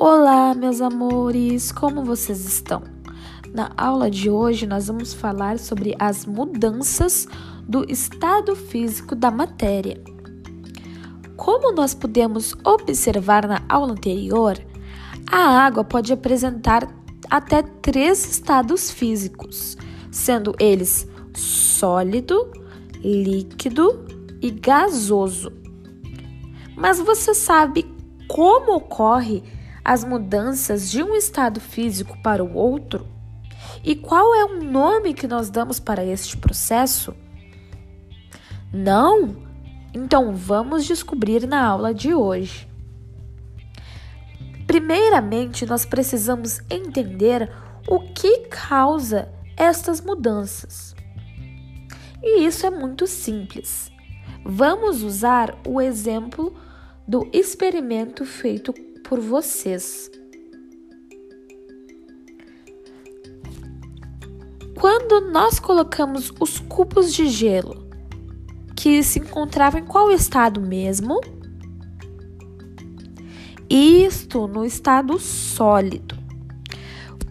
Olá, meus amores, como vocês estão? Na aula de hoje, nós vamos falar sobre as mudanças do estado físico da matéria. Como nós podemos observar na aula anterior, a água pode apresentar até três estados físicos, sendo eles sólido, líquido e gasoso. Mas você sabe como ocorre as mudanças de um estado físico para o outro? E qual é o nome que nós damos para este processo? Não? Então vamos descobrir na aula de hoje. Primeiramente, nós precisamos entender o que causa estas mudanças. E isso é muito simples. Vamos usar o exemplo do experimento feito por vocês. Quando nós colocamos os cubos de gelo, que se encontravam em qual estado mesmo? Isto no estado sólido.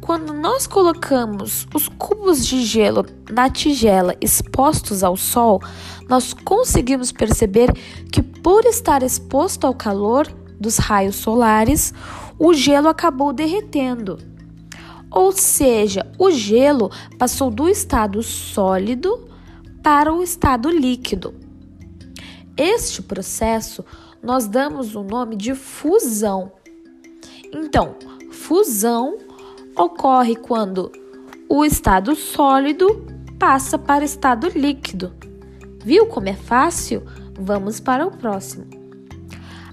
Quando nós colocamos os cubos de gelo na tigela expostos ao sol, nós conseguimos perceber que, por estar exposto ao calor dos raios solares, o gelo acabou derretendo. Ou seja, o gelo passou do estado sólido para o estado líquido. Este processo nós damos o nome de fusão. Então, fusão ocorre quando o estado sólido passa para o estado líquido. Viu como é fácil? Vamos para o próximo.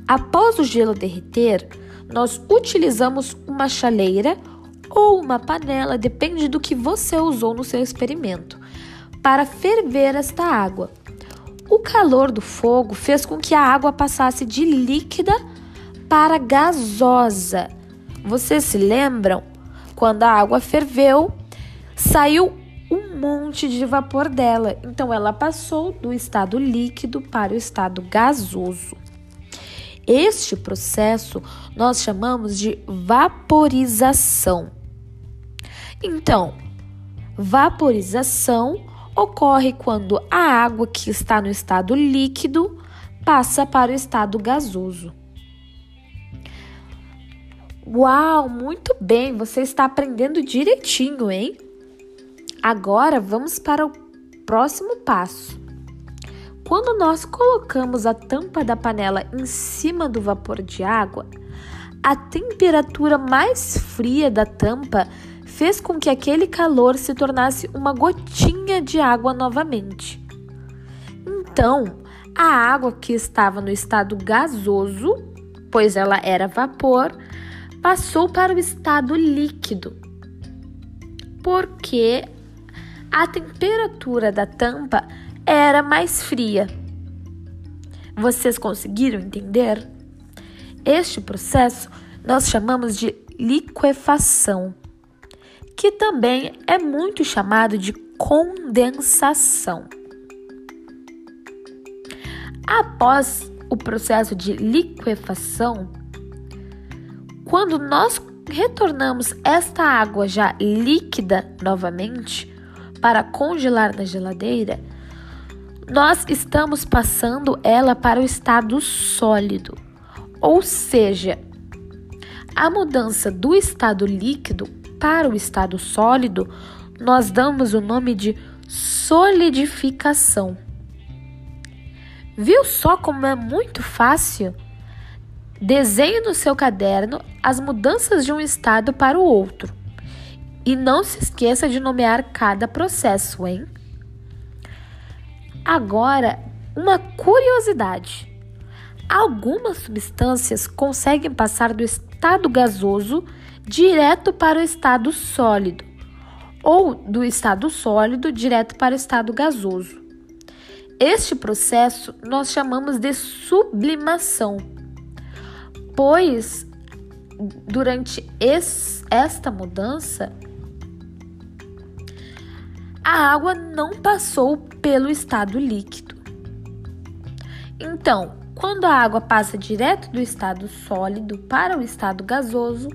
Após o gelo derreter, nós utilizamos uma chaleira ou uma panela, depende do que você usou no seu experimento, para ferver esta água. O calor do fogo fez com que a água passasse de líquida para gasosa. Vocês se lembram? Quando a água ferveu, saiu um monte de vapor dela. Então ela passou do estado líquido para o estado gasoso. Este processo nós chamamos de vaporização. Então, vaporização ocorre quando a água que está no estado líquido passa para o estado gasoso. Uau, muito bem, você está aprendendo direitinho, hein? Agora vamos para o próximo passo. Quando nós colocamos a tampa da panela em cima do vapor de água, a temperatura mais fria da tampa fez com que aquele calor se tornasse uma gotinha de água novamente. Então, a água que estava no estado gasoso, pois ela era vapor, passou para o estado líquido, porque a temperatura da tampa era mais fria. Vocês conseguiram entender? Este processo nós chamamos de liquefação, que também é muito chamado de condensação. Após o processo de liquefação, quando nós retornamos esta água já líquida novamente para congelar na geladeira, nós estamos passando ela para o estado sólido. Ou seja, a mudança do estado líquido para o estado sólido, nós damos o nome de solidificação. Viu só como é muito fácil? Desenhe no seu caderno as mudanças de um estado para o outro. E não se esqueça de nomear cada processo, hein? Agora, uma curiosidade: algumas substâncias conseguem passar do estado gasoso direto para o estado sólido, ou do estado sólido direto para o estado gasoso. Este processo nós chamamos de sublimação, pois durante esta mudança a água não passou pelo estado líquido. Então, Quando a água passa direto do estado sólido para o estado gasoso,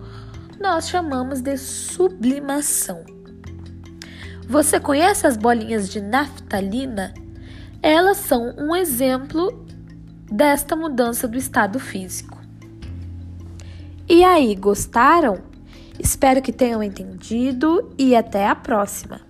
nós chamamos de sublimação. Você conhece as bolinhas de naftalina? Elas são um exemplo desta mudança do estado físico. E aí, gostaram? Espero que tenham entendido e até a próxima!